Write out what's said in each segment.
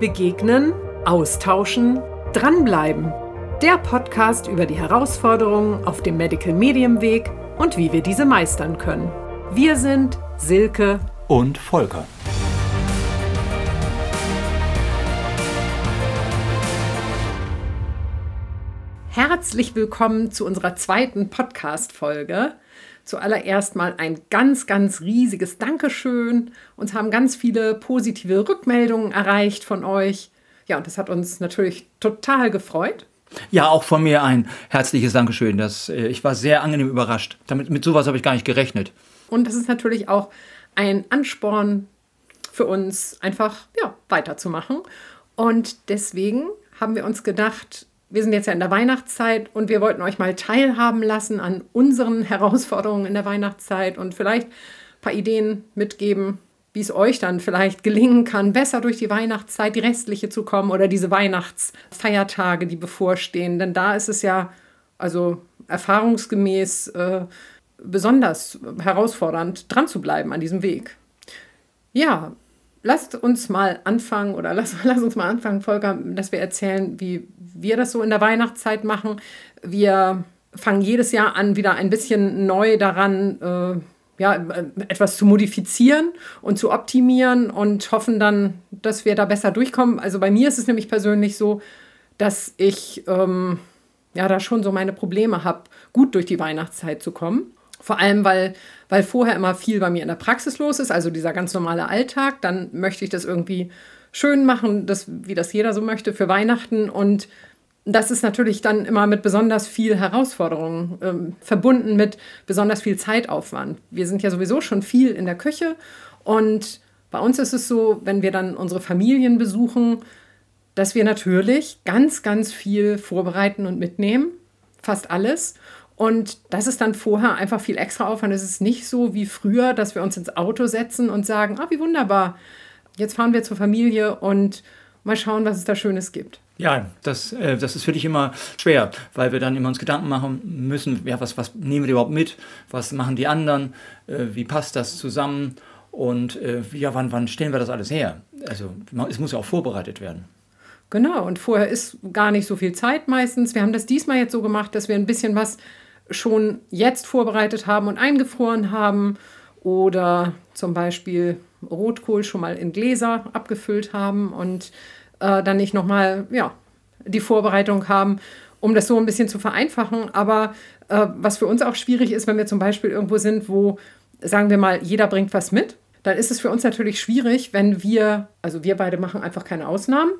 Begegnen, austauschen, dranbleiben. Der Podcast über die Herausforderungen auf dem Medical Medium Weg und wie wir diese meistern können. Wir sind Silke und Volker. Herzlich willkommen zu unserer zweiten Podcast-Folge. Zuallererst mal ein ganz, ganz riesiges Dankeschön. Uns haben ganz viele positive Rückmeldungen erreicht von euch. Ja, und das hat uns natürlich total gefreut. Ja, auch von mir ein herzliches Dankeschön. Das, äh, ich war sehr angenehm überrascht. Damit, mit sowas habe ich gar nicht gerechnet. Und das ist natürlich auch ein Ansporn für uns, einfach ja, weiterzumachen. Und deswegen haben wir uns gedacht, wir sind jetzt ja in der Weihnachtszeit und wir wollten euch mal teilhaben lassen an unseren Herausforderungen in der Weihnachtszeit und vielleicht ein paar Ideen mitgeben, wie es euch dann vielleicht gelingen kann, besser durch die Weihnachtszeit, die restliche zu kommen oder diese Weihnachtsfeiertage, die bevorstehen. Denn da ist es ja, also erfahrungsgemäß, äh, besonders herausfordernd, dran zu bleiben an diesem Weg. Ja, lasst uns mal anfangen oder lass, lass uns mal anfangen, Volker, dass wir erzählen, wie wir das so in der Weihnachtszeit machen. Wir fangen jedes Jahr an, wieder ein bisschen neu daran, äh, ja, etwas zu modifizieren und zu optimieren und hoffen dann, dass wir da besser durchkommen. Also bei mir ist es nämlich persönlich so, dass ich ähm, ja da schon so meine Probleme habe, gut durch die Weihnachtszeit zu kommen. Vor allem, weil, weil vorher immer viel bei mir in der Praxis los ist, also dieser ganz normale Alltag. Dann möchte ich das irgendwie schön machen, das, wie das jeder so möchte, für Weihnachten. Und das ist natürlich dann immer mit besonders viel Herausforderungen ähm, verbunden, mit besonders viel Zeitaufwand. Wir sind ja sowieso schon viel in der Küche und bei uns ist es so, wenn wir dann unsere Familien besuchen, dass wir natürlich ganz, ganz viel vorbereiten und mitnehmen, fast alles. Und das ist dann vorher einfach viel extra Aufwand. Es ist nicht so wie früher, dass wir uns ins Auto setzen und sagen, ah, wie wunderbar, jetzt fahren wir zur Familie und mal schauen, was es da Schönes gibt. Ja, das, äh, das ist für dich immer schwer, weil wir dann immer uns Gedanken machen müssen, ja, was, was nehmen wir überhaupt mit, was machen die anderen, äh, wie passt das zusammen und äh, ja, wann, wann stellen wir das alles her? Also es muss ja auch vorbereitet werden. Genau, und vorher ist gar nicht so viel Zeit meistens. Wir haben das diesmal jetzt so gemacht, dass wir ein bisschen was schon jetzt vorbereitet haben und eingefroren haben oder zum Beispiel Rotkohl schon mal in Gläser abgefüllt haben und äh, dann nicht nochmal ja, die Vorbereitung haben, um das so ein bisschen zu vereinfachen. Aber äh, was für uns auch schwierig ist, wenn wir zum Beispiel irgendwo sind, wo, sagen wir mal, jeder bringt was mit, dann ist es für uns natürlich schwierig, wenn wir, also wir beide machen einfach keine Ausnahmen,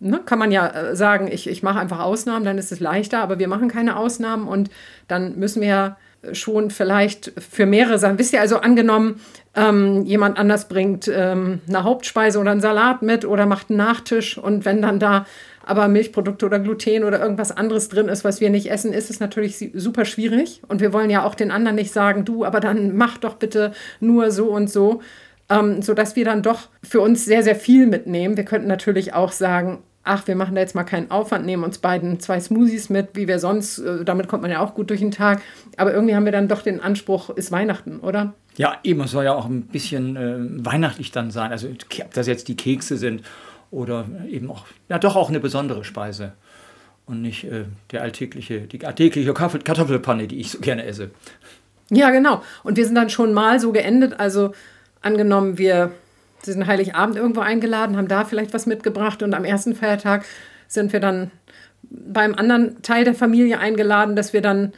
ne, kann man ja äh, sagen, ich, ich mache einfach Ausnahmen, dann ist es leichter, aber wir machen keine Ausnahmen und dann müssen wir schon vielleicht für mehrere Sachen. Wisst ihr also angenommen, ähm, jemand anders bringt ähm, eine Hauptspeise oder einen Salat mit oder macht einen Nachtisch und wenn dann da aber Milchprodukte oder Gluten oder irgendwas anderes drin ist, was wir nicht essen, ist es natürlich super schwierig. Und wir wollen ja auch den anderen nicht sagen, du, aber dann mach doch bitte nur so und so, ähm, sodass wir dann doch für uns sehr, sehr viel mitnehmen. Wir könnten natürlich auch sagen, ach, wir machen da jetzt mal keinen Aufwand, nehmen uns beiden zwei Smoothies mit, wie wir sonst, äh, damit kommt man ja auch gut durch den Tag. Aber irgendwie haben wir dann doch den Anspruch, ist Weihnachten, oder? Ja, eben, es soll ja auch ein bisschen äh, weihnachtlich dann sein. Also, ob das jetzt die Kekse sind oder eben auch, ja, doch auch eine besondere Speise. Und nicht äh, der alltägliche, die alltägliche Kartoffelpanne, die ich so gerne esse. Ja, genau. Und wir sind dann schon mal so geendet. Also, angenommen, wir sind Heiligabend irgendwo eingeladen, haben da vielleicht was mitgebracht und am ersten Feiertag sind wir dann beim anderen Teil der Familie eingeladen, dass wir dann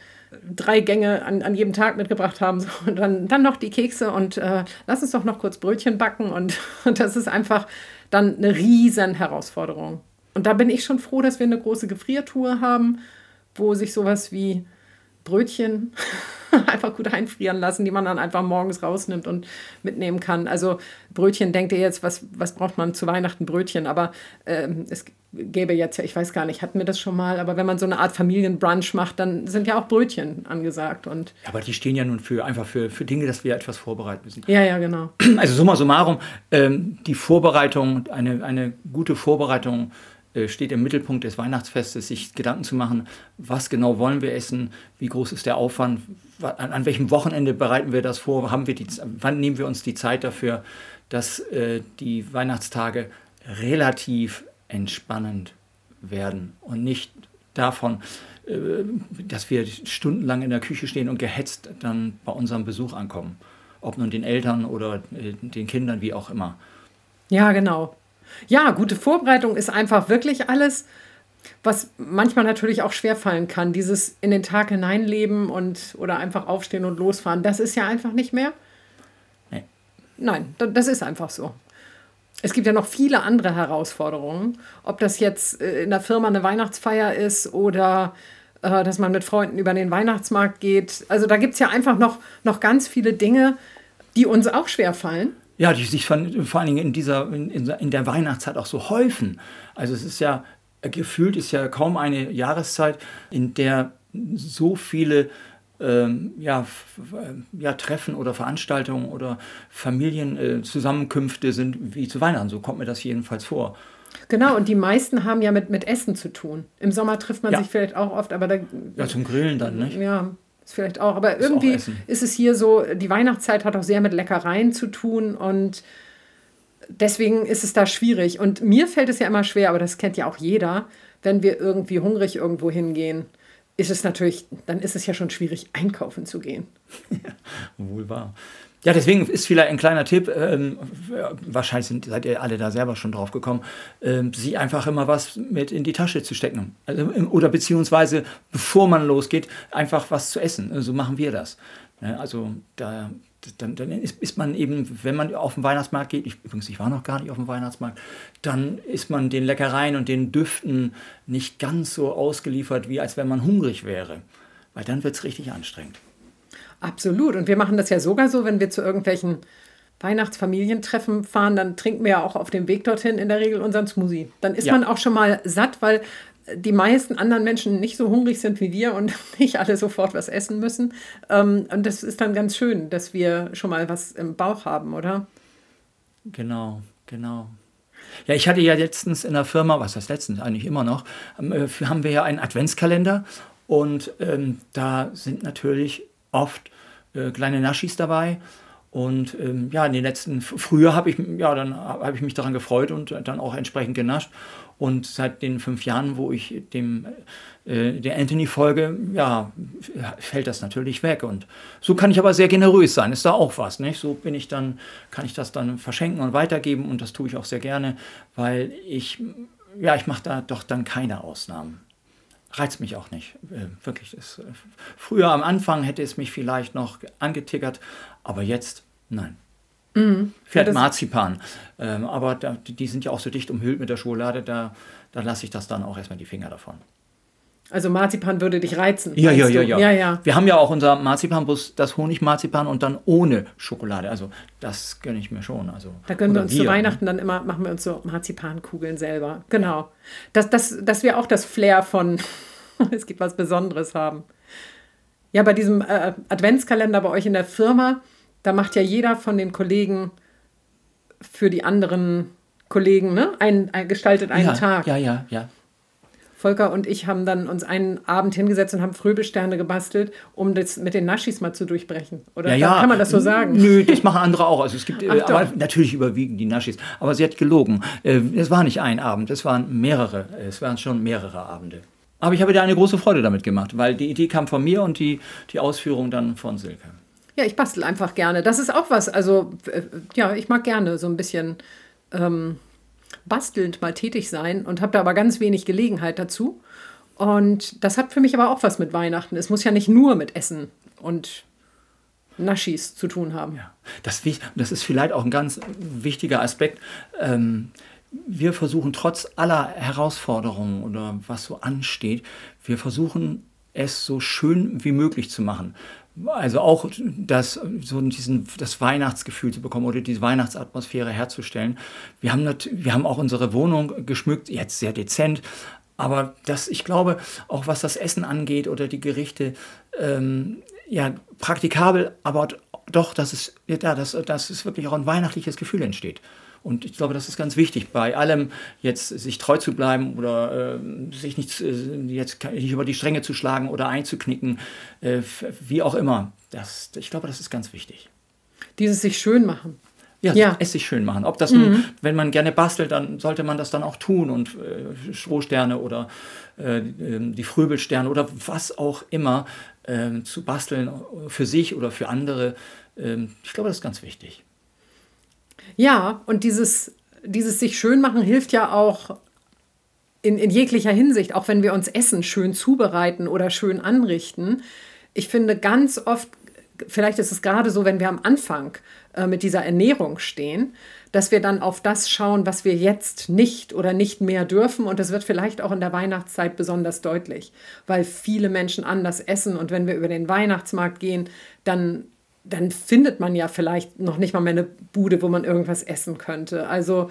drei Gänge an, an jedem Tag mitgebracht haben. So, und dann, dann noch die Kekse und äh, lass uns doch noch kurz Brötchen backen. Und, und das ist einfach dann eine riesen Herausforderung. Und da bin ich schon froh, dass wir eine große Gefriertour haben, wo sich sowas wie Brötchen einfach gut einfrieren lassen, die man dann einfach morgens rausnimmt und mitnehmen kann. Also Brötchen, denkt ihr jetzt, was, was braucht man zu Weihnachten Brötchen? Aber ähm, es gäbe jetzt ja, ich weiß gar nicht, hatten wir das schon mal, aber wenn man so eine Art Familienbrunch macht, dann sind ja auch Brötchen angesagt. Und ja, aber die stehen ja nun für einfach für, für Dinge, dass wir etwas vorbereiten müssen. Ja, ja, genau. Also summa summarum, ähm, die Vorbereitung, eine, eine gute Vorbereitung steht im Mittelpunkt des Weihnachtsfestes, sich Gedanken zu machen, was genau wollen wir essen, wie groß ist der Aufwand, an, an welchem Wochenende bereiten wir das vor, haben wir die, wann nehmen wir uns die Zeit dafür, dass äh, die Weihnachtstage relativ entspannend werden und nicht davon, äh, dass wir stundenlang in der Küche stehen und gehetzt dann bei unserem Besuch ankommen. Ob nun den Eltern oder äh, den Kindern, wie auch immer. Ja, genau. Ja, gute Vorbereitung ist einfach wirklich alles, was manchmal natürlich auch schwerfallen kann. Dieses in den Tag hineinleben und oder einfach aufstehen und losfahren, das ist ja einfach nicht mehr. Nee. Nein, das ist einfach so. Es gibt ja noch viele andere Herausforderungen. Ob das jetzt äh, in der Firma eine Weihnachtsfeier ist oder äh, dass man mit Freunden über den Weihnachtsmarkt geht. Also da gibt es ja einfach noch, noch ganz viele Dinge, die uns auch schwerfallen. Ja, die sich von, vor allen Dingen in, dieser, in, in der Weihnachtszeit auch so häufen. Also es ist ja, gefühlt ist ja kaum eine Jahreszeit, in der so viele ähm, ja, ja, Treffen oder Veranstaltungen oder Familienzusammenkünfte äh, sind wie zu Weihnachten. So kommt mir das jedenfalls vor. Genau, und die meisten haben ja mit, mit Essen zu tun. Im Sommer trifft man ja. sich vielleicht auch oft, aber da. Ja, zum Grillen dann, nicht? Ja, ist vielleicht auch. Aber ist irgendwie auch ist es hier so, die Weihnachtszeit hat auch sehr mit Leckereien zu tun und deswegen ist es da schwierig. Und mir fällt es ja immer schwer, aber das kennt ja auch jeder, wenn wir irgendwie hungrig irgendwo hingehen ist es natürlich, dann ist es ja schon schwierig, einkaufen zu gehen. Ja, wohl wahr. Ja, deswegen ist vielleicht ein kleiner Tipp, ähm, wahrscheinlich sind, seid ihr alle da selber schon drauf gekommen, ähm, sie einfach immer was mit in die Tasche zu stecken. Also, oder beziehungsweise, bevor man losgeht, einfach was zu essen. So also machen wir das. Ja, also da dann, dann ist, ist, man eben, wenn man auf den Weihnachtsmarkt geht, ich, übrigens, ich war noch gar nicht auf dem Weihnachtsmarkt, dann ist man den Leckereien und den Düften nicht ganz so ausgeliefert, wie als wenn man hungrig wäre. Weil dann wird es richtig anstrengend. Absolut. Und wir machen das ja sogar so, wenn wir zu irgendwelchen Weihnachtsfamilientreffen fahren, dann trinken wir ja auch auf dem Weg dorthin in der Regel unseren Smoothie. Dann ist ja. man auch schon mal satt, weil die meisten anderen Menschen nicht so hungrig sind wie wir und nicht alle sofort was essen müssen. Ähm, und das ist dann ganz schön, dass wir schon mal was im Bauch haben, oder? Genau, genau. Ja, ich hatte ja letztens in der Firma, was heißt letztens eigentlich immer noch, ähm, äh, haben wir ja einen Adventskalender und ähm, da sind natürlich oft äh, kleine Naschis dabei. Und ähm, ja, in den letzten, früher habe ich, ja, dann habe ich mich daran gefreut und dann auch entsprechend genascht. Und seit den fünf Jahren, wo ich dem äh, der Anthony folge, ja, fällt das natürlich weg. Und so kann ich aber sehr generös sein. Ist da auch was, nicht? So bin ich dann, kann ich das dann verschenken und weitergeben und das tue ich auch sehr gerne, weil ich, ja, ich mache da doch dann keine Ausnahmen reizt mich auch nicht. Äh, wirklich. Ist, äh, früher am Anfang hätte es mich vielleicht noch angetickert, aber jetzt nein. Mhm. Fährt ja, Marzipan. Ähm, aber da, die sind ja auch so dicht umhüllt mit der Schokolade, da, da lasse ich das dann auch erstmal die Finger davon. Also Marzipan würde dich reizen. Ja, ja, ja, ja, ja, ja. Wir haben ja auch unser Marzipanbus, das Honigmarzipan und dann ohne Schokolade. Also das gönne ich mir schon. Also, da gönnen wir uns wir, zu Weihnachten ne? dann immer, machen wir uns so Marzipankugeln selber. Genau. Dass, dass, dass wir auch das Flair von es gibt was Besonderes haben. Ja, bei diesem äh, Adventskalender bei euch in der Firma, da macht ja jeder von den Kollegen für die anderen Kollegen, ne? Ein, ein gestaltet einen ja, Tag. Ja, ja, ja. Volker und ich haben dann uns einen Abend hingesetzt und haben Fröbelsterne gebastelt, um das mit den Naschis mal zu durchbrechen. Oder ja, ja. kann man das so sagen? Nö, das machen andere auch. Also es gibt Ach, aber natürlich überwiegen die Naschis. Aber sie hat gelogen. Äh, es war nicht ein Abend, es waren mehrere. Es waren schon mehrere Abende. Aber ich habe dir eine große Freude damit gemacht, weil die Idee kam von mir und die, die Ausführung dann von Silke. Ja, ich bastel einfach gerne. Das ist auch was. Also, äh, ja, ich mag gerne so ein bisschen ähm, bastelnd mal tätig sein und habe da aber ganz wenig Gelegenheit dazu. Und das hat für mich aber auch was mit Weihnachten. Es muss ja nicht nur mit Essen und Naschis zu tun haben. Ja, das, das ist vielleicht auch ein ganz wichtiger Aspekt. Ähm, wir versuchen trotz aller Herausforderungen oder was so ansteht, wir versuchen es so schön wie möglich zu machen. Also auch das, so diesen, das Weihnachtsgefühl zu bekommen oder diese Weihnachtsatmosphäre herzustellen. Wir haben, wir haben auch unsere Wohnung geschmückt, jetzt sehr dezent, aber das, ich glaube, auch was das Essen angeht oder die Gerichte, ähm, ja, praktikabel, aber doch, dass es, ja, dass, dass es wirklich auch ein weihnachtliches Gefühl entsteht. Und ich glaube, das ist ganz wichtig, bei allem jetzt sich treu zu bleiben oder äh, sich nicht, äh, jetzt nicht über die Stränge zu schlagen oder einzuknicken, äh, wie auch immer. Das, ich glaube, das ist ganz wichtig. Dieses sich schön machen. ja, ja. es sich schön machen. Ob das mhm. nun, wenn man gerne bastelt, dann sollte man das dann auch tun und äh, Strohsterne oder äh, ähm, die Fröbelsterne oder was auch immer äh, zu basteln für sich oder für andere. Ähm, ich glaube, das ist ganz wichtig. Ja, und dieses, dieses sich schön machen hilft ja auch in, in jeglicher Hinsicht, auch wenn wir uns Essen schön zubereiten oder schön anrichten. Ich finde ganz oft, vielleicht ist es gerade so, wenn wir am Anfang äh, mit dieser Ernährung stehen, dass wir dann auf das schauen, was wir jetzt nicht oder nicht mehr dürfen. Und das wird vielleicht auch in der Weihnachtszeit besonders deutlich, weil viele Menschen anders essen. Und wenn wir über den Weihnachtsmarkt gehen, dann, dann findet man ja vielleicht noch nicht mal mehr eine Bude, wo man irgendwas essen könnte. Also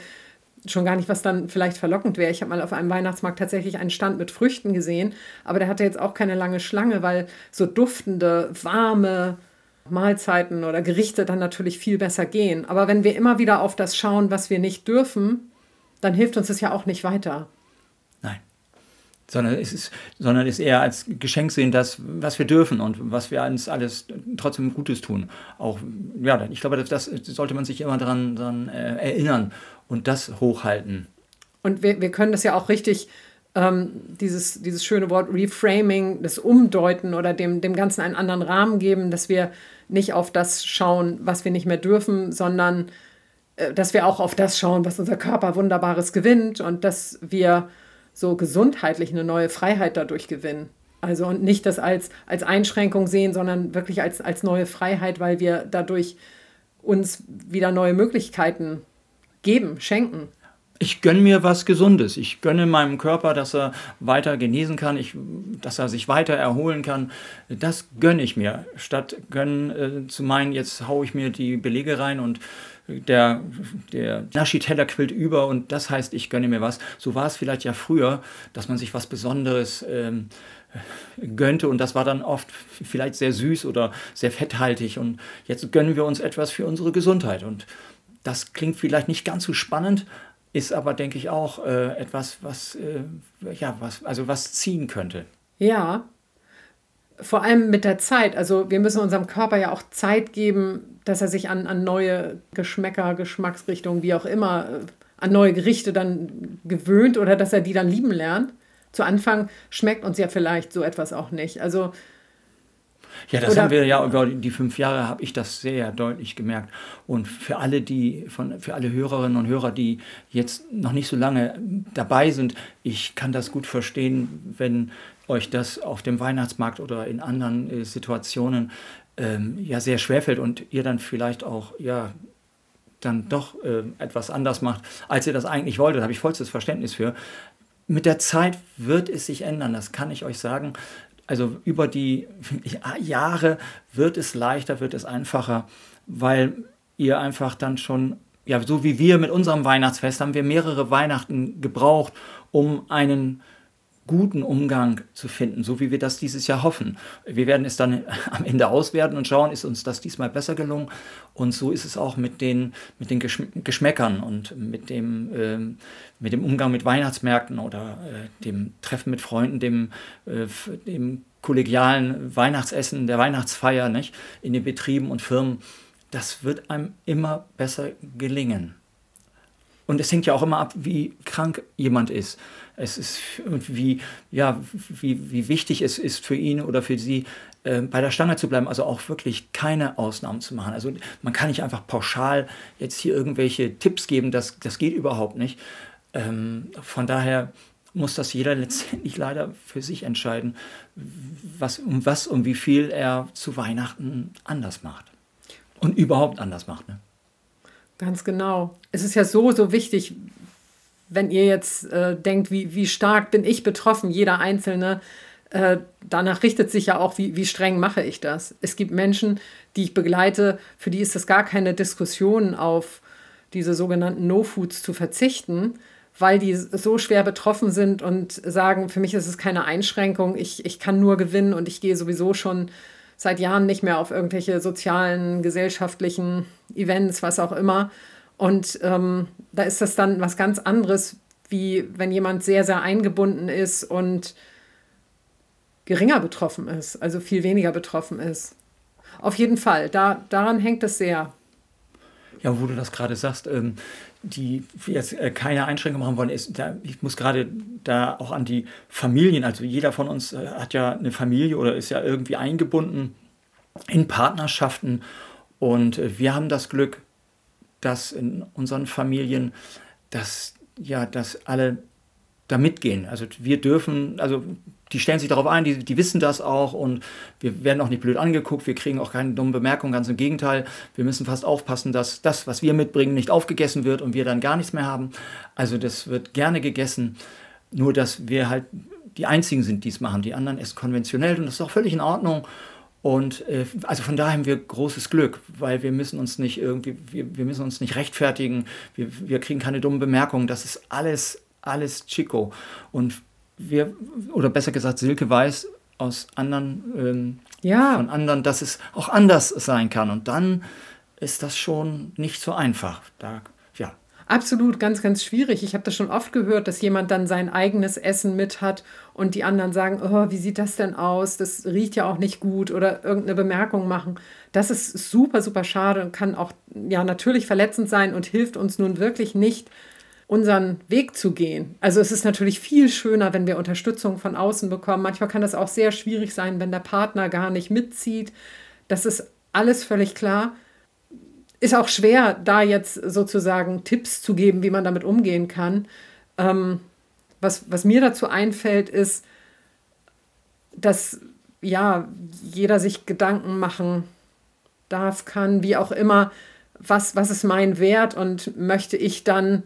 schon gar nicht, was dann vielleicht verlockend wäre. Ich habe mal auf einem Weihnachtsmarkt tatsächlich einen Stand mit Früchten gesehen, aber der hatte jetzt auch keine lange Schlange, weil so duftende, warme, Mahlzeiten oder Gerichte dann natürlich viel besser gehen. Aber wenn wir immer wieder auf das schauen, was wir nicht dürfen, dann hilft uns das ja auch nicht weiter. Sondern es ist, sondern ist eher als Geschenk sehen, das, was wir dürfen und was wir uns alles trotzdem Gutes tun. Auch, ja, ich glaube, das, das sollte man sich immer daran, daran äh, erinnern und das hochhalten. Und wir, wir können das ja auch richtig ähm, dieses, dieses schöne Wort Reframing, das Umdeuten oder dem, dem Ganzen einen anderen Rahmen geben, dass wir nicht auf das schauen, was wir nicht mehr dürfen, sondern äh, dass wir auch auf das schauen, was unser Körper Wunderbares gewinnt und dass wir so gesundheitlich eine neue Freiheit dadurch gewinnen. Also und nicht das als, als Einschränkung sehen, sondern wirklich als, als neue Freiheit, weil wir dadurch uns wieder neue Möglichkeiten geben, schenken ich gönne mir was Gesundes. Ich gönne meinem Körper, dass er weiter genesen kann, ich, dass er sich weiter erholen kann. Das gönne ich mir. Statt gönnen äh, zu meinen, jetzt haue ich mir die Belege rein und der, der Naschi-Teller quillt über und das heißt, ich gönne mir was. So war es vielleicht ja früher, dass man sich was Besonderes ähm, gönnte und das war dann oft vielleicht sehr süß oder sehr fetthaltig und jetzt gönnen wir uns etwas für unsere Gesundheit und das klingt vielleicht nicht ganz so spannend, ist aber, denke ich, auch äh, etwas, was, äh, ja, was, also was ziehen könnte. Ja, vor allem mit der Zeit. Also wir müssen unserem Körper ja auch Zeit geben, dass er sich an, an neue Geschmäcker, Geschmacksrichtungen, wie auch immer, äh, an neue Gerichte dann gewöhnt oder dass er die dann lieben lernt. Zu Anfang schmeckt uns ja vielleicht so etwas auch nicht. Also ja, das Oder haben wir ja über die fünf Jahre habe ich das sehr deutlich gemerkt. Und für alle, die, von, für alle Hörerinnen und Hörer, die jetzt noch nicht so lange dabei sind, ich kann das gut verstehen, wenn euch das auf dem Weihnachtsmarkt oder in anderen äh, Situationen ähm, ja sehr schwerfällt und ihr dann vielleicht auch ja dann doch äh, etwas anders macht, als ihr das eigentlich wolltet. Da habe ich vollstes Verständnis für. Mit der Zeit wird es sich ändern, das kann ich euch sagen also über die Jahre wird es leichter, wird es einfacher, weil ihr einfach dann schon, ja, so wie wir mit unserem Weihnachtsfest, haben wir mehrere Weihnachten gebraucht, um einen guten Umgang zu finden, so wie wir das dieses Jahr hoffen. Wir werden es dann am Ende auswerten und schauen, ist uns das diesmal besser gelungen. Und so ist es auch mit den, mit den Geschmäckern und mit dem, äh, mit dem Umgang mit Weihnachtsmärkten oder äh, dem Treffen mit Freunden, dem, äh, dem kollegialen Weihnachtsessen, der Weihnachtsfeier nicht? in den Betrieben und Firmen. Das wird einem immer besser gelingen. Und es hängt ja auch immer ab, wie krank jemand ist. Es ist und wie, ja, wie, wie wichtig es ist für ihn oder für sie, äh, bei der Stange zu bleiben, also auch wirklich keine Ausnahmen zu machen. Also man kann nicht einfach pauschal jetzt hier irgendwelche Tipps geben, das, das geht überhaupt nicht. Ähm, von daher muss das jeder letztendlich leider für sich entscheiden, was, um was und wie viel er zu Weihnachten anders macht. Und überhaupt anders macht. Ne? Ganz genau. Es ist ja so, so wichtig, wenn ihr jetzt äh, denkt, wie, wie stark bin ich betroffen, jeder Einzelne, äh, danach richtet sich ja auch, wie, wie streng mache ich das. Es gibt Menschen, die ich begleite, für die ist das gar keine Diskussion, auf diese sogenannten No-Foods zu verzichten, weil die so schwer betroffen sind und sagen, für mich ist es keine Einschränkung, ich, ich kann nur gewinnen und ich gehe sowieso schon seit Jahren nicht mehr auf irgendwelche sozialen, gesellschaftlichen Events, was auch immer. Und ähm, da ist das dann was ganz anderes, wie wenn jemand sehr, sehr eingebunden ist und geringer betroffen ist, also viel weniger betroffen ist. Auf jeden Fall, da, daran hängt es sehr. Ja, wo du das gerade sagst, ähm, die jetzt äh, keine Einschränkung machen wollen, ist, da, ich muss gerade da auch an die Familien, also jeder von uns äh, hat ja eine Familie oder ist ja irgendwie eingebunden in Partnerschaften und äh, wir haben das Glück, dass in unseren Familien, dass ja, dass alle da mitgehen. Also wir dürfen, also die stellen sich darauf ein, die, die wissen das auch und wir werden auch nicht blöd angeguckt, wir kriegen auch keine dummen Bemerkungen, ganz im Gegenteil. Wir müssen fast aufpassen, dass das, was wir mitbringen, nicht aufgegessen wird und wir dann gar nichts mehr haben. Also das wird gerne gegessen, nur dass wir halt die Einzigen sind, die es machen. Die anderen essen konventionell und das ist auch völlig in Ordnung. Und äh, also von daher haben wir großes Glück, weil wir müssen uns nicht irgendwie, wir, wir müssen uns nicht rechtfertigen, wir, wir kriegen keine dummen Bemerkungen. Das ist alles, alles Chico. Und wir, oder besser gesagt, Silke weiß aus anderen, ähm, ja. von anderen, dass es auch anders sein kann. Und dann ist das schon nicht so einfach. Da. Absolut, ganz, ganz schwierig. Ich habe das schon oft gehört, dass jemand dann sein eigenes Essen mit hat und die anderen sagen, oh, wie sieht das denn aus? Das riecht ja auch nicht gut oder irgendeine Bemerkung machen. Das ist super, super schade und kann auch ja natürlich verletzend sein und hilft uns nun wirklich nicht, unseren Weg zu gehen. Also es ist natürlich viel schöner, wenn wir Unterstützung von außen bekommen. Manchmal kann das auch sehr schwierig sein, wenn der Partner gar nicht mitzieht. Das ist alles völlig klar. Ist auch schwer, da jetzt sozusagen Tipps zu geben, wie man damit umgehen kann. Ähm, was, was mir dazu einfällt, ist, dass ja, jeder sich Gedanken machen darf, kann, wie auch immer, was, was ist mein Wert und möchte ich dann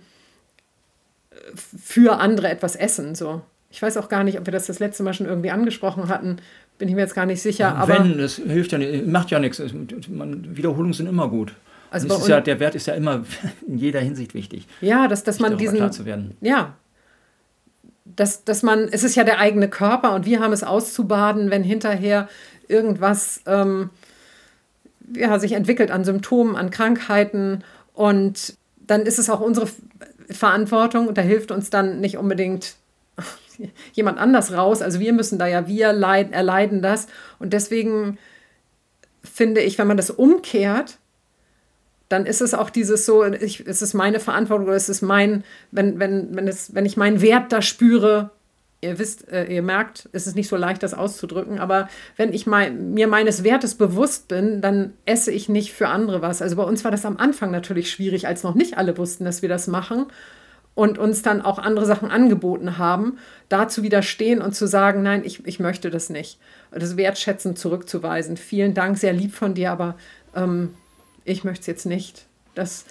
für andere etwas essen. So. Ich weiß auch gar nicht, ob wir das das letzte Mal schon irgendwie angesprochen hatten. Bin ich mir jetzt gar nicht sicher. Ja, aber wenn, das hilft ja nicht, macht ja nichts. Wiederholungen sind immer gut. Also ist ja, der Wert ist ja immer in jeder Hinsicht wichtig. Ja, dass, dass man diesen. Klar zu werden. Ja. Dass, dass man, es ist ja der eigene Körper und wir haben es auszubaden, wenn hinterher irgendwas ähm, ja, sich entwickelt an Symptomen, an Krankheiten und dann ist es auch unsere Verantwortung und da hilft uns dann nicht unbedingt jemand anders raus. Also wir müssen da ja, wir leid, erleiden das. Und deswegen finde ich, wenn man das umkehrt, dann ist es auch dieses so, ich, es ist meine Verantwortung oder es ist mein, wenn, wenn, wenn, es, wenn ich meinen Wert da spüre, ihr wisst, äh, ihr merkt, es ist nicht so leicht, das auszudrücken, aber wenn ich mein, mir meines Wertes bewusst bin, dann esse ich nicht für andere was. Also bei uns war das am Anfang natürlich schwierig, als noch nicht alle wussten, dass wir das machen und uns dann auch andere Sachen angeboten haben, da zu widerstehen und zu sagen, nein, ich, ich möchte das nicht. Das wertschätzend zurückzuweisen. Vielen Dank, sehr lieb von dir, aber ähm, ich möchte es jetzt nicht. Das,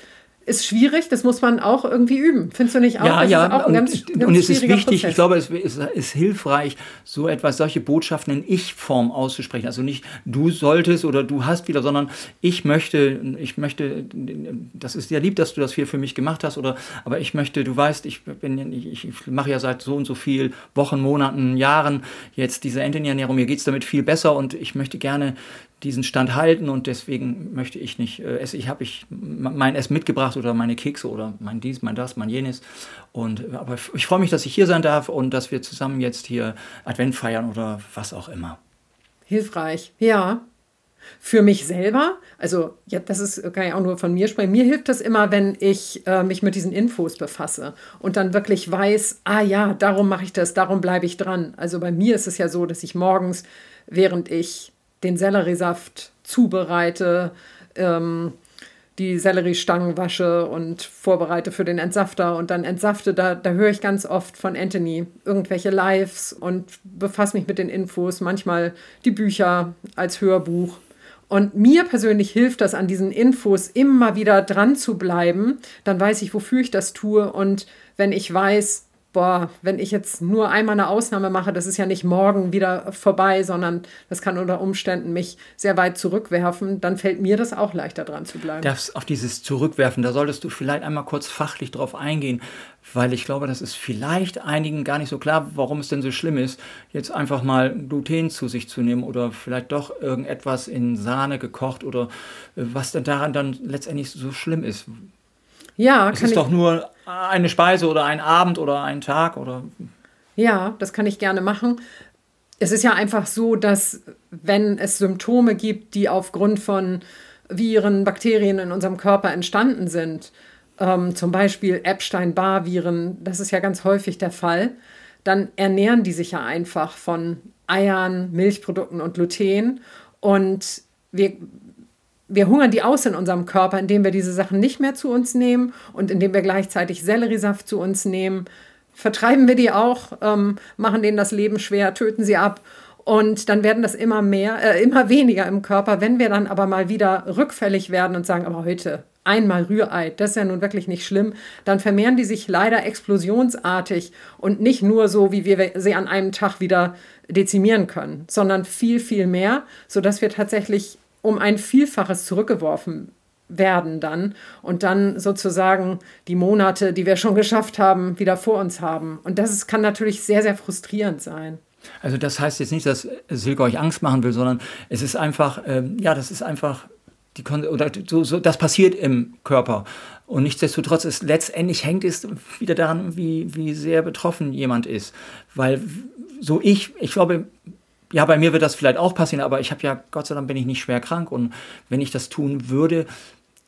ist schwierig, das muss man auch irgendwie üben. Findest du nicht auch? Ja, das ja, und, ganz, ganz und es ist wichtig, Prozess. ich glaube, es ist, ist, hilfreich, so etwas, solche Botschaften in Ich-Form auszusprechen. Also nicht du solltest oder du hast wieder, sondern ich möchte, ich möchte, das ist ja lieb, dass du das hier für mich gemacht hast, oder aber ich möchte, du weißt, ich bin, ich, ich mache ja seit so und so viel Wochen, Monaten, Jahren jetzt diese Entenernährung, mir geht es damit viel besser und ich möchte gerne diesen Stand halten und deswegen möchte ich nicht äh, essen. Ich habe ich mein Essen mitgebracht oder meine Kekse oder mein dies, mein das, mein jenes. Und äh, aber ich freue mich, dass ich hier sein darf und dass wir zusammen jetzt hier Advent feiern oder was auch immer. Hilfreich, ja. Für mich selber, also ja, das ist, kann ich auch nur von mir sprechen, mir hilft das immer, wenn ich äh, mich mit diesen Infos befasse und dann wirklich weiß, ah ja, darum mache ich das, darum bleibe ich dran. Also bei mir ist es ja so, dass ich morgens, während ich den Selleriesaft zubereite, ähm, die Selleriestangen wasche und vorbereite für den Entsafter und dann entsafte, da, da höre ich ganz oft von Anthony irgendwelche Lives und befasse mich mit den Infos, manchmal die Bücher als Hörbuch. Und mir persönlich hilft das an diesen Infos immer wieder dran zu bleiben. Dann weiß ich, wofür ich das tue. Und wenn ich weiß, boah, wenn ich jetzt nur einmal eine Ausnahme mache, das ist ja nicht morgen wieder vorbei, sondern das kann unter Umständen mich sehr weit zurückwerfen, dann fällt mir das auch leichter dran zu bleiben. Das, auf dieses Zurückwerfen, da solltest du vielleicht einmal kurz fachlich drauf eingehen, weil ich glaube, das ist vielleicht einigen gar nicht so klar, warum es denn so schlimm ist, jetzt einfach mal Gluten zu sich zu nehmen oder vielleicht doch irgendetwas in Sahne gekocht oder äh, was denn daran dann letztendlich so schlimm ist. Ja, es ist doch nur eine Speise oder ein Abend oder ein Tag oder. Ja, das kann ich gerne machen. Es ist ja einfach so, dass wenn es Symptome gibt, die aufgrund von Viren, Bakterien in unserem Körper entstanden sind, ähm, zum Beispiel Epstein-Barr-Viren, das ist ja ganz häufig der Fall, dann ernähren die sich ja einfach von Eiern, Milchprodukten und Gluten. Und wir, wir hungern die aus in unserem Körper, indem wir diese Sachen nicht mehr zu uns nehmen und indem wir gleichzeitig Selleriesaft zu uns nehmen. Vertreiben wir die auch, ähm, machen denen das Leben schwer, töten sie ab. Und dann werden das immer mehr, äh, immer weniger im Körper. Wenn wir dann aber mal wieder rückfällig werden und sagen, aber heute einmal Rührei, das ist ja nun wirklich nicht schlimm, dann vermehren die sich leider explosionsartig und nicht nur so, wie wir sie an einem Tag wieder dezimieren können, sondern viel, viel mehr, sodass wir tatsächlich um ein Vielfaches zurückgeworfen werden dann und dann sozusagen die Monate, die wir schon geschafft haben, wieder vor uns haben. Und das kann natürlich sehr, sehr frustrierend sein. Also das heißt jetzt nicht, dass Silke euch Angst machen will, sondern es ist einfach, ähm, ja, das ist einfach die oder so, so, das passiert im Körper. Und nichtsdestotrotz ist letztendlich hängt es wieder daran, wie, wie sehr betroffen jemand ist. Weil so ich, ich glaube, ja, bei mir wird das vielleicht auch passieren, aber ich habe ja, Gott sei Dank bin ich nicht schwer krank. Und wenn ich das tun würde,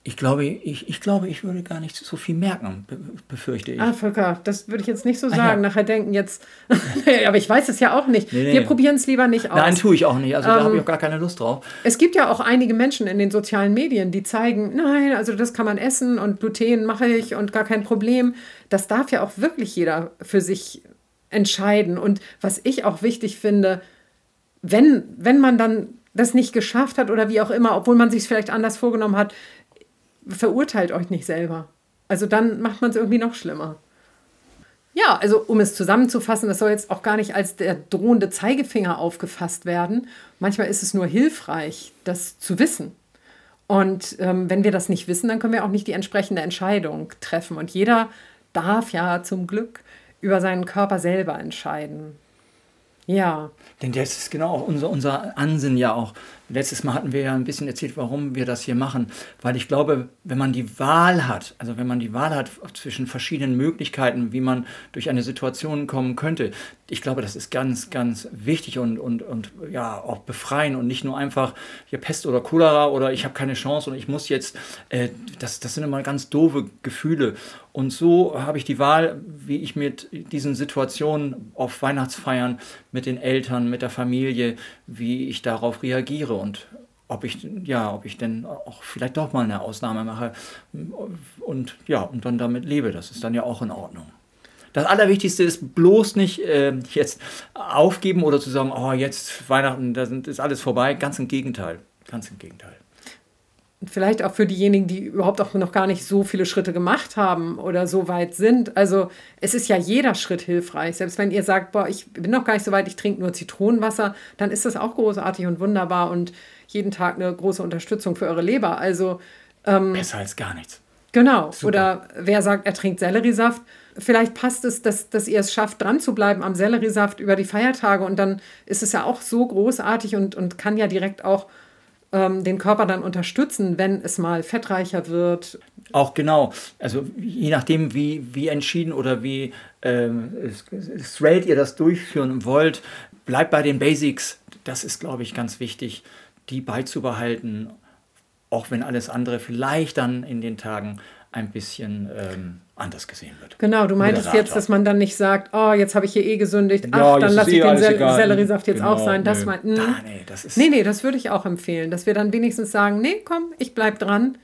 ich glaube, ich, ich glaube, ich würde gar nicht so viel merken, befürchte ich. Ah, Volker, das würde ich jetzt nicht so sagen. Ah, ja. Nachher denken jetzt, aber ich weiß es ja auch nicht. Nee, nee. Wir probieren es lieber nicht aus. Nein, tue ich auch nicht. Also ähm, da habe ich auch gar keine Lust drauf. Es gibt ja auch einige Menschen in den sozialen Medien, die zeigen, nein, also das kann man essen und Gluten mache ich und gar kein Problem. Das darf ja auch wirklich jeder für sich entscheiden. Und was ich auch wichtig finde, wenn, wenn man dann das nicht geschafft hat oder wie auch immer, obwohl man sich es vielleicht anders vorgenommen hat, verurteilt euch nicht selber. Also dann macht man es irgendwie noch schlimmer. Ja, also um es zusammenzufassen, das soll jetzt auch gar nicht als der drohende Zeigefinger aufgefasst werden. Manchmal ist es nur hilfreich, das zu wissen. Und ähm, wenn wir das nicht wissen, dann können wir auch nicht die entsprechende Entscheidung treffen. Und jeder darf ja zum Glück über seinen Körper selber entscheiden. Ja. Denn das ist genau unser, unser Ansinnen ja auch. Letztes Mal hatten wir ja ein bisschen erzählt, warum wir das hier machen. Weil ich glaube, wenn man die Wahl hat, also wenn man die Wahl hat zwischen verschiedenen Möglichkeiten, wie man durch eine Situation kommen könnte, ich glaube, das ist ganz, ganz wichtig und, und, und ja, auch befreien und nicht nur einfach hier Pest oder Cholera oder ich habe keine Chance und ich muss jetzt, äh, das, das sind immer ganz doofe Gefühle. Und so habe ich die Wahl, wie ich mit diesen Situationen auf Weihnachtsfeiern mit den Eltern, mit der Familie, wie ich darauf reagiere und ob ich ja, ob ich denn auch vielleicht doch mal eine Ausnahme mache und ja, und dann damit lebe, das ist dann ja auch in Ordnung. Das Allerwichtigste ist bloß nicht äh, jetzt aufgeben oder zu sagen, oh, jetzt Weihnachten, da ist alles vorbei. Ganz im Gegenteil. Ganz im Gegenteil. Vielleicht auch für diejenigen, die überhaupt auch noch gar nicht so viele Schritte gemacht haben oder so weit sind. Also es ist ja jeder Schritt hilfreich. Selbst wenn ihr sagt, boah, ich bin noch gar nicht so weit, ich trinke nur Zitronenwasser, dann ist das auch großartig und wunderbar und jeden Tag eine große Unterstützung für eure Leber. Also ähm, besser als gar nichts. Genau. Super. Oder wer sagt, er trinkt Selleriesaft, vielleicht passt es, dass, dass ihr es schafft, dran zu bleiben am Selleriesaft über die Feiertage und dann ist es ja auch so großartig und, und kann ja direkt auch ähm, den Körper dann unterstützen, wenn es mal fettreicher wird. Auch genau. Also je nachdem, wie, wie entschieden oder wie ähm, straight ihr das durchführen wollt, bleibt bei den Basics. Das ist, glaube ich, ganz wichtig, die beizubehalten, auch wenn alles andere vielleicht dann in den Tagen ein bisschen ähm, anders gesehen wird. Genau, du meintest Moderator. jetzt, dass man dann nicht sagt, oh, jetzt habe ich hier eh gesündigt, ach, ja, dann lasse ich eh den Sel Selleriesaft jetzt genau, auch sein. Das mein, ah, nee, das ist nee, nee, das würde ich auch empfehlen, dass wir dann wenigstens sagen, nee, komm, ich bleib dran.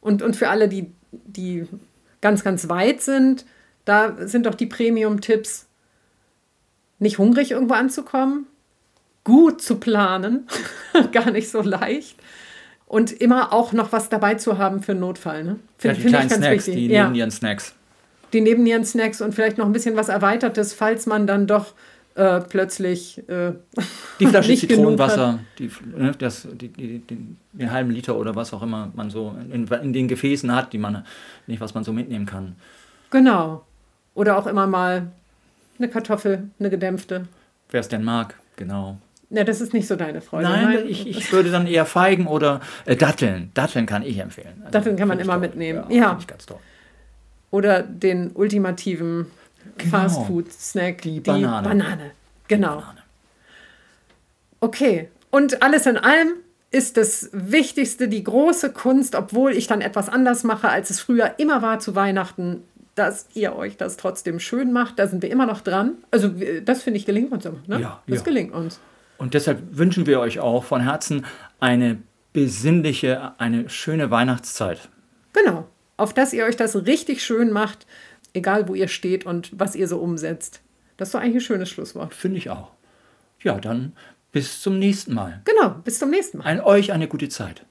Und, und für alle, die, die ganz, ganz weit sind, da sind doch die Premium-Tipps, nicht hungrig irgendwo anzukommen, gut zu planen, gar nicht so leicht und immer auch noch was dabei zu haben für einen Notfall. Ne? Finde ja, find ich ganz Snacks, wichtig. Die ja. Snacks. Die Nebennieren-Snacks und vielleicht noch ein bisschen was Erweitertes, falls man dann doch äh, plötzlich äh, die Flasche Zitronenwasser, die, ne, das, die, die, den, den, halben Liter oder was auch immer man so in, in, den Gefäßen hat, die man nicht, was man so mitnehmen kann. Genau. Oder auch immer mal eine Kartoffel, eine gedämpfte. Wer es denn mag, genau. Ja, das ist nicht so deine Freude. Nein, Nein. Ich, ich würde dann eher Feigen oder äh, Datteln. Datteln kann ich empfehlen. Also, Datteln kann man immer toll. mitnehmen. Ja. ja. ganz toll. Oder den ultimativen genau. Fastfood-Snack. Die, die Banane. Banane. Genau. Die Banane. Okay. Und alles in allem ist das Wichtigste, die große Kunst, obwohl ich dann etwas anders mache, als es früher immer war zu Weihnachten, dass ihr euch das trotzdem schön macht. Da sind wir immer noch dran. Also das finde ich gelingt uns immer. Ne? Ja, das ja. gelingt uns. Und deshalb wünschen wir euch auch von Herzen eine besinnliche, eine schöne Weihnachtszeit. Genau. Auf dass ihr euch das richtig schön macht, egal wo ihr steht und was ihr so umsetzt. Das ist doch eigentlich ein schönes Schlusswort. Finde ich auch. Ja, dann bis zum nächsten Mal. Genau, bis zum nächsten Mal. An euch eine gute Zeit.